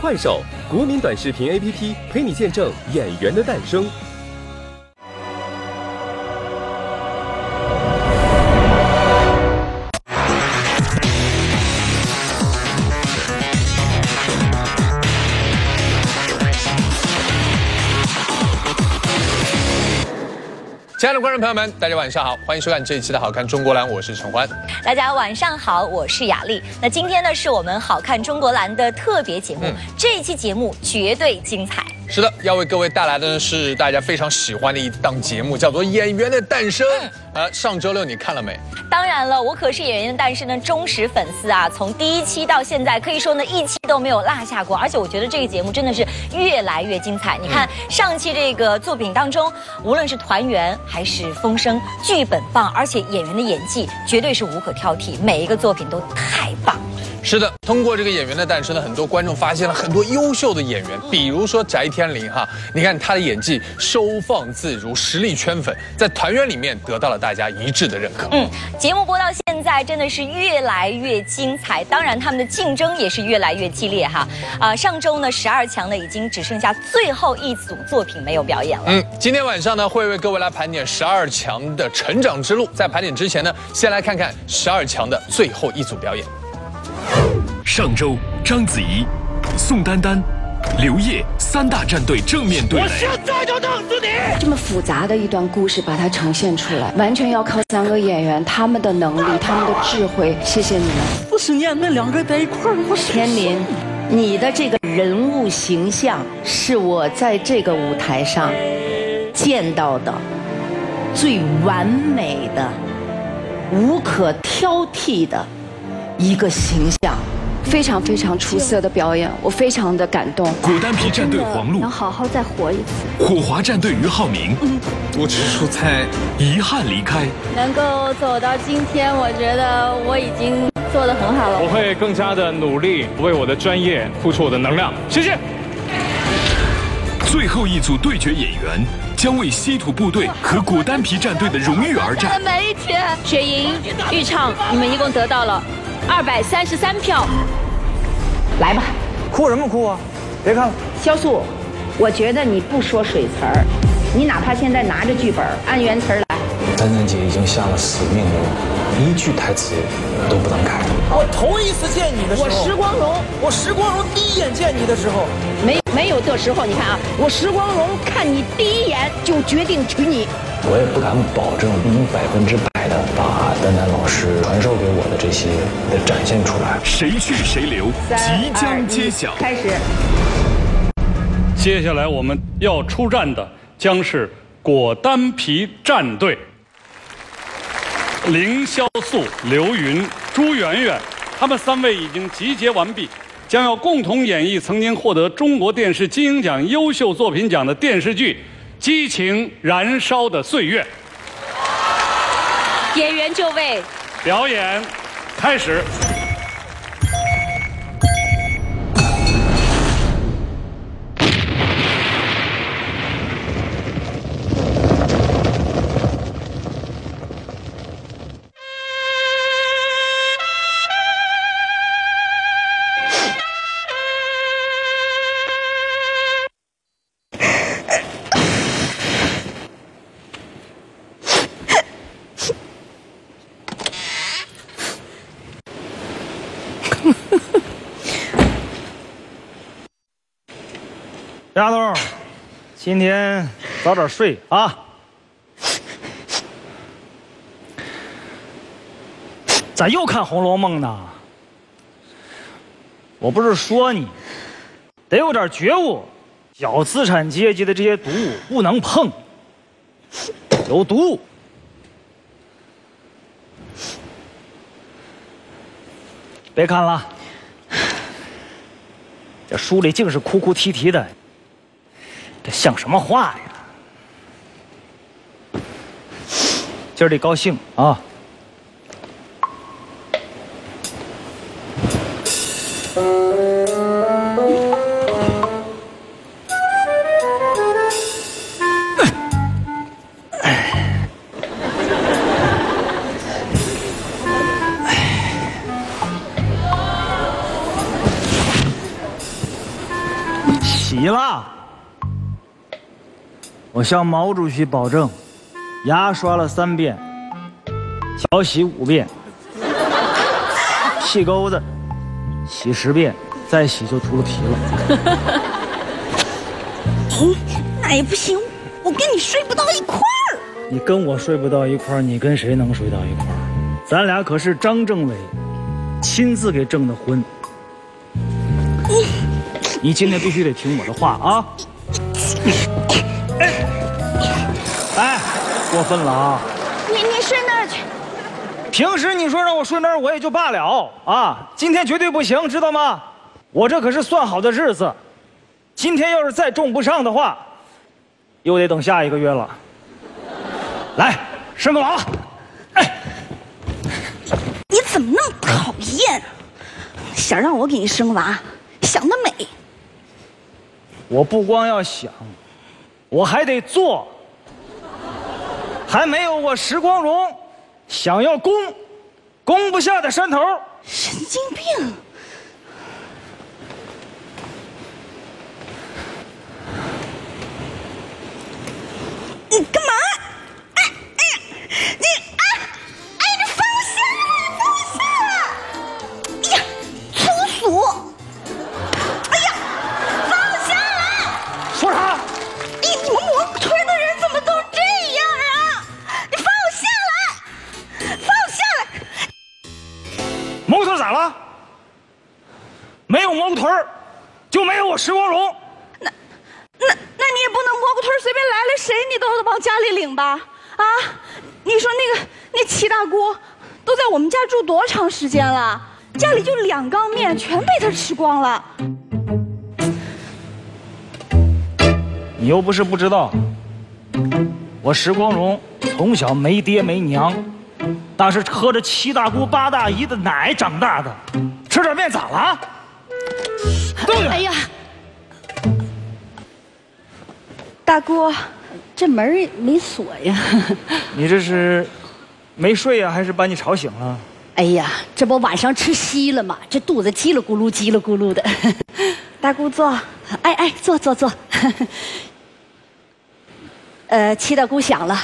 快手，国民短视频 APP，陪你见证演员的诞生。众朋友们，大家晚上好，欢迎收看这一期的《好看中国蓝》，我是陈欢。大家晚上好，我是雅丽。那今天呢，是我们《好看中国蓝》的特别节目，这一期节目绝对精彩。是的，要为各位带来的呢是大家非常喜欢的一档节目，叫做《演员的诞生》。呃，上周六你看了没？当然了，我可是《演员的诞生》的忠实粉丝啊！从第一期到现在，可以说呢一期都没有落下过。而且我觉得这个节目真的是越来越精彩。你看上期这个作品当中，无论是团圆还是风声，剧本棒，而且演员的演技绝对是无可挑剔，每一个作品都太棒。是的，通过这个演员的诞生呢，很多观众发现了很多优秀的演员，比如说翟天临哈，你看他的演技收放自如，实力圈粉，在团圆里面得到了大家一致的认可。嗯，节目播到现在真的是越来越精彩，当然他们的竞争也是越来越激烈哈。啊，上周呢十二强呢已经只剩下最后一组作品没有表演了。嗯，今天晚上呢会为各位来盘点十二强的成长之路，在盘点之前呢，先来看看十二强的最后一组表演。上周，章子怡、宋丹丹、刘烨三大战队正面对垒。我现在就弄死你！这么复杂的一段故事，把它呈现出来，完全要靠三个演员他们的能力、他们的智慧。谢谢你们。四十年，那两个在一块儿，我天林，你的这个人物形象是我在这个舞台上见到的最完美的、无可挑剔的一个形象。非常非常出色的表演，我非常的感动。果丹皮战队黄璐能好好再活一次。火华战队于浩明，我只是出差，遗憾离开。能够走到今天，我觉得我已经做得很好了。我会更加的努力，为我的专业付出我的能量。谢谢。最后一组对决演员将为稀土部队和果丹皮战队的荣誉而战。每一天，雪莹、玉畅，你们一共得到了。二百三十三票，来吧，哭什么哭啊？别看了，肖素，我觉得你不说水词儿，你哪怕现在拿着剧本按原词儿来。丹丹姐已经下了死命令，一句台词都不能改。我头一次见你的时候，我石光荣，我石光荣第一眼见你的时候，没没有这时候，你看啊，我石光荣看你第一眼就决定娶你。我也不敢保证能百分之百的把师传授给我的这些的展现出来。谁去谁留，即将揭晓。开始。接下来我们要出战的将是果丹皮战队。凌潇肃、刘云、朱媛媛，他们三位已经集结完毕，将要共同演绎曾经获得中国电视金鹰奖优秀作品奖的电视剧。激情燃烧的岁月，演员就位，表演开始。丫头，今天早点睡啊！咋又看《红楼梦》呢？我不是说你得有点觉悟，小资产阶级的这些读物不能碰，有毒。别看了，这书里净是哭哭啼啼的。像什么话呀！今儿得高兴啊！我向毛主席保证，牙刷了三遍，脚洗五遍，细钩子洗十遍，再洗就秃噜皮了。嗯，那也不行，我跟你睡不到一块儿。你跟我睡不到一块儿，你跟谁能睡到一块儿？咱俩可是张政委亲自给证的婚。你今天必须得听我的话啊！过分了啊！你你睡那儿去。平时你说让我睡那儿，我也就罢了啊！今天绝对不行，知道吗？我这可是算好的日子，今天要是再种不上的话，又得等下一个月了。来，生个娃。哎，你怎么那么讨厌？想让我给你生娃，想得美。我不光要想，我还得做，还没有我石光荣想要攻，攻不下的山头。神经病！你干嘛？多长时间了？家里就两缸面，全被他吃光了。你又不是不知道，我石光荣从小没爹没娘，那是喝着七大姑八大姨的奶长大的，吃点面咋了？对不对？哎呀，大姑，这门没锁呀。你这是没睡呀、还是把你吵醒了？哎呀，这不晚上吃稀了吗？这肚子叽里咕噜叽里咕噜的。大姑坐，哎哎，坐坐坐。呃，七大姑想了，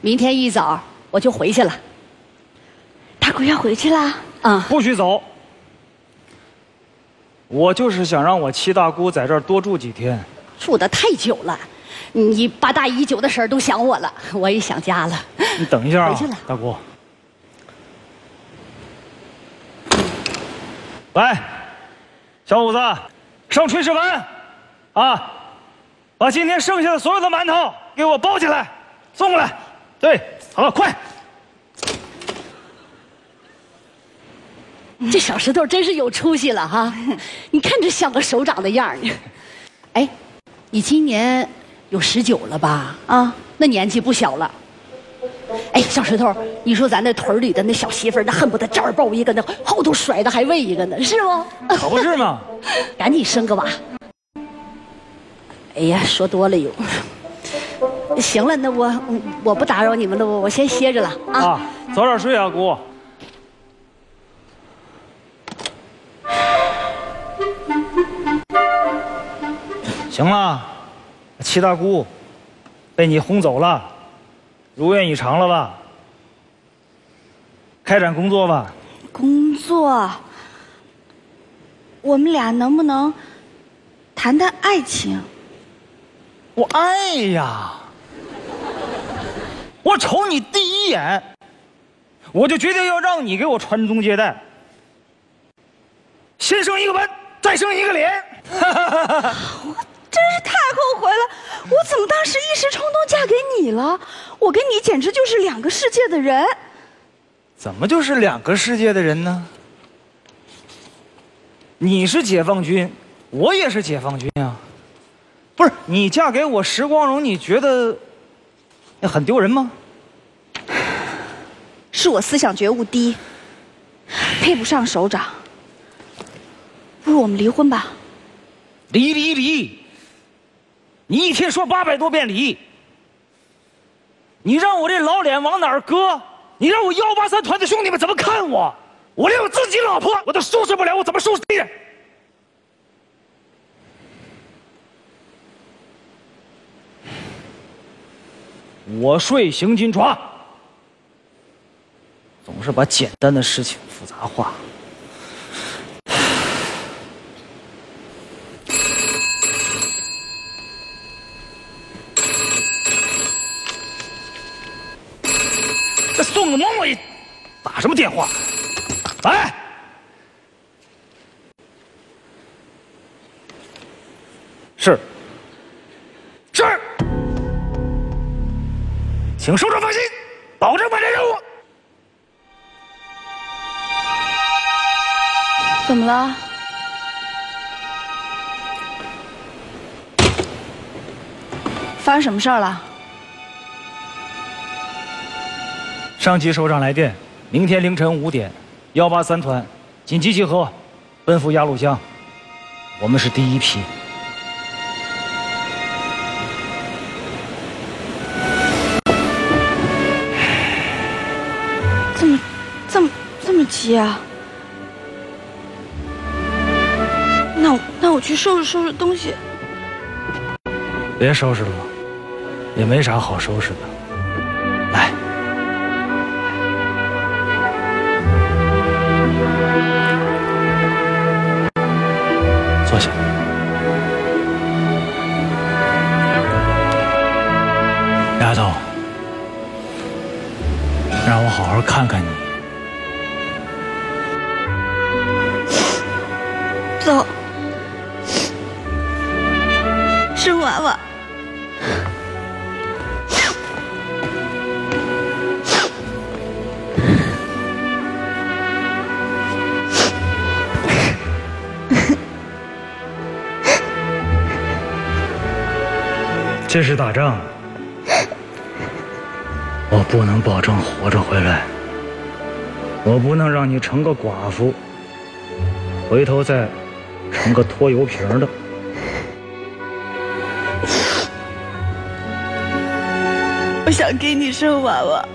明天一早我就回去了。大姑要回去了？啊，不许走！我就是想让我七大姑在这儿多住几天。住的太久了，你八大姨久的婶儿都想我了，我也想家了。你等一下啊，回去了大姑。来，小伙子，上炊事班，啊，把今天剩下的所有的馒头给我包起来，送过来。对，好，快！这小石头真是有出息了哈！你看这像个首长的样儿。哎，你今年有十九了吧？啊，那年纪不小了。哎，小石头，你说咱那屯里的那小媳妇儿，那恨不得这儿抱一个，那后头甩的还喂一个呢，是不？可不是嘛！赶紧生个娃。哎呀，说多了又。行了，那我我不打扰你们了，我我先歇着了啊。啊，早点睡啊，姑。行了，七大姑，被你轰走了，如愿以偿了吧？开展工作吧。工作，我们俩能不能谈谈爱情？我爱呀！我瞅你第一眼，我就决定要让你给我传宗接代。先生一个吻，再生一个脸。我 真是太后悔了，我怎么当时一时冲动嫁给你了？我跟你简直就是两个世界的人。怎么就是两个世界的人呢？你是解放军，我也是解放军啊。不是你嫁给我石光荣，你觉得很丢人吗？是我思想觉悟低，配不上首长。不如我们离婚吧。离离离！你一天说八百多遍礼，你让我这老脸往哪儿搁？你让我幺八三团的兄弟们怎么看我？我连我自己老婆我都收拾不了，我怎么收拾你？我睡行军床，总是把简单的事情复杂化。怎么了？发生什么事儿了？上级首长来电，明天凌晨五点，幺八三团紧急集合，奔赴鸭绿江。我们是第一批。这么，这么，这么急啊？去收拾收拾东西。别收拾了，也没啥好收拾的。来，坐下。丫头，让我好好看看你。这是打仗，我不能保证活着回来，我不能让你成个寡妇，回头再成个拖油瓶的。我想给你生娃娃，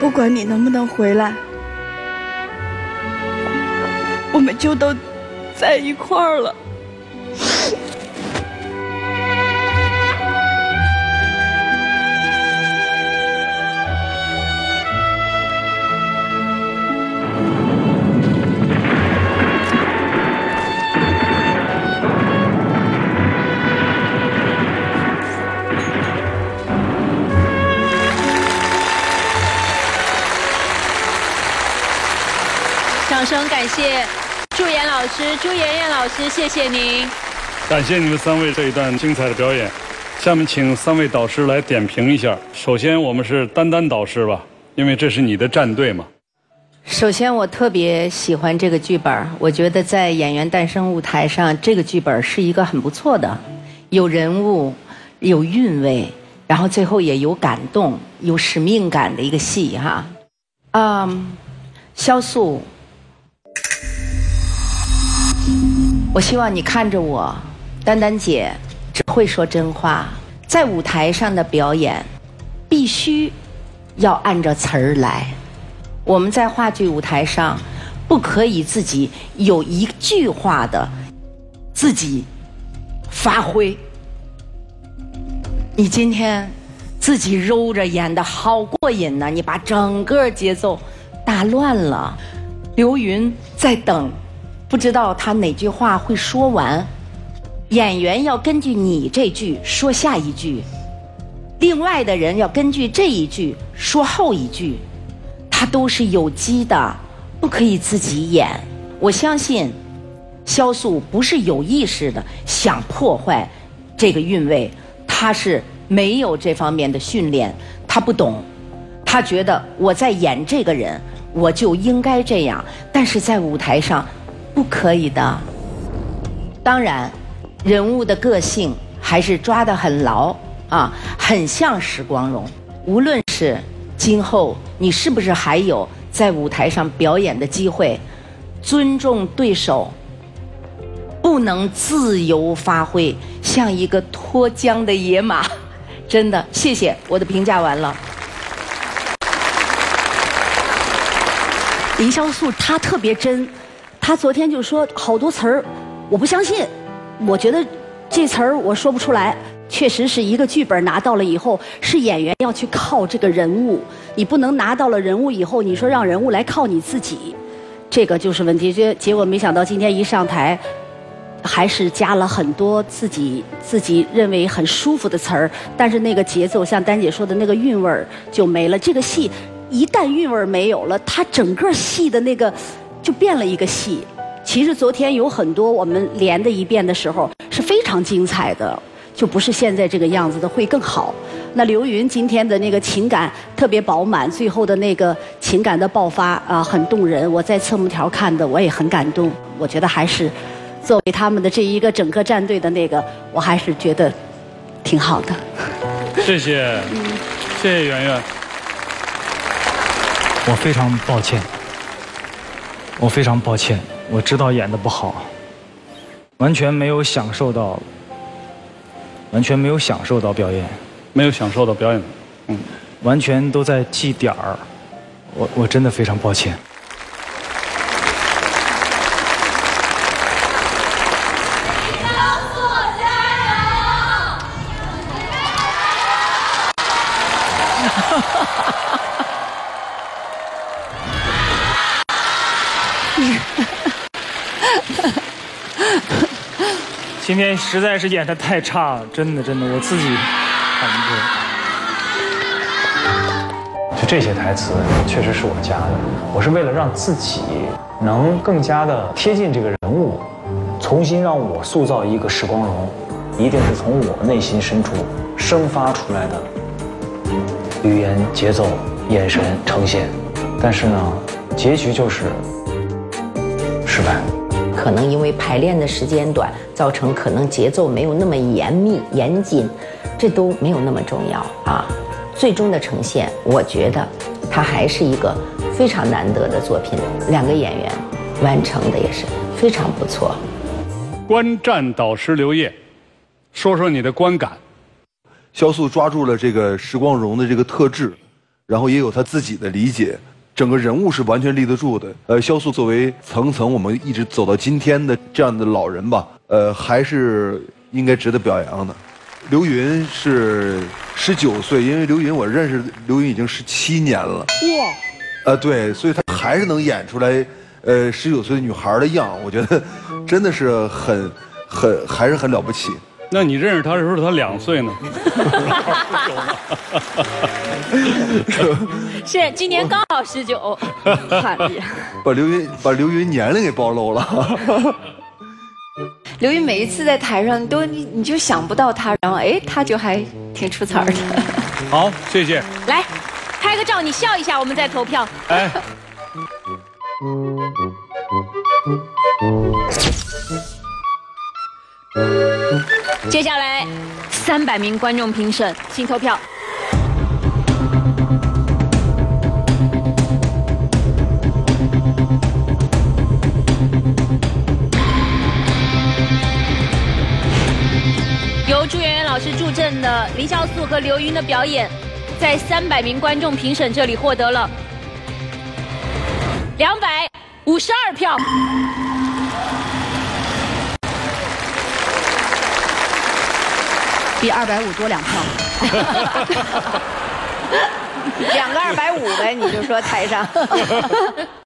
不管你能不能回来，我们就都在一块儿了。声感谢朱妍老师、朱妍妍老师，谢谢您。感谢你们三位这一段精彩的表演。下面请三位导师来点评一下。首先，我们是丹丹导师吧，因为这是你的战队嘛。首先，我特别喜欢这个剧本，我觉得在演员诞生舞台上，这个剧本是一个很不错的，有人物，有韵味，然后最后也有感动、有使命感的一个戏哈。嗯，萧素，我希望你看着我，丹丹姐只会说真话，在舞台上的表演必须要按照词儿来。我们在话剧舞台上不可以自己有一句话的自己发挥。你今天自己揉着演的好过瘾呐，你把整个节奏打乱了。刘云在等，不知道他哪句话会说完。演员要根据你这句说下一句，另外的人要根据这一句说后一句。他都是有机的，不可以自己演。我相信，萧素不是有意识的想破坏这个韵味，他是没有这方面的训练，他不懂，他觉得我在演这个人，我就应该这样，但是在舞台上不可以的。当然，人物的个性还是抓得很牢啊，很像史光荣。无论是今后你是不是还有在舞台上表演的机会？尊重对手，不能自由发挥，像一个脱缰的野马。真的，谢谢，我的评价完了。林潇肃他特别真，他昨天就说好多词儿，我不相信，我觉得这词儿我说不出来。确实是一个剧本拿到了以后，是演员要去靠这个人物，你不能拿到了人物以后，你说让人物来靠你自己，这个就是问题。结结果没想到今天一上台，还是加了很多自己自己认为很舒服的词儿，但是那个节奏，像丹姐说的那个韵味儿就没了。这个戏一旦韵味儿没有了，它整个戏的那个就变了一个戏。其实昨天有很多我们连的一遍的时候是非常精彩的，就不是现在这个样子的，会更好。那刘云今天的那个情感特别饱满，最后的那个情感的爆发啊，很动人。我在侧幕条看的，我也很感动。我觉得还是作为他们的这一个整个战队的那个，我还是觉得挺好的。谢谢，谢谢圆圆。我非常抱歉，我非常抱歉，我知道演的不好，完全没有享受到，完全没有享受到表演，没有享受到表演，嗯，完全都在记点儿，我我真的非常抱歉。天实在是演的太差了，真的真的，我自己看不就这些台词确实是我加的，我是为了让自己能更加的贴近这个人物，重新让我塑造一个史光荣，一定是从我内心深处生发出来的。语言、节奏、眼神呈现，但是呢，结局就是失败。可能因为排练的时间短，造成可能节奏没有那么严密严谨，这都没有那么重要啊。最终的呈现，我觉得它还是一个非常难得的作品。两个演员完成的也是非常不错。观战导师刘烨，说说你的观感。肖素抓住了这个时光荣的这个特质，然后也有他自己的理解。整个人物是完全立得住的。呃，肖素作为层层我们一直走到今天的这样的老人吧，呃，还是应该值得表扬的。刘云是十九岁，因为刘云我认识刘云已经十七年了。哇！呃，对，所以他还是能演出来，呃，十九岁的女孩的样，我觉得真的是很很还是很了不起。那你认识他的时候，他两岁呢。是今年刚好十九，把刘云把刘云年龄给暴露了。刘云每一次在台上都你你就想不到他，然后哎他就还挺出彩的。好，谢谢。来，拍个照，你笑一下，我们再投票。哎。接下来，三百名观众评审，请投票。由朱媛媛老师助阵的林孝素和刘云的表演，在三百名观众评审这里获得了两百五十二票。比二百五多两票，两个二百五呗，你就说台上。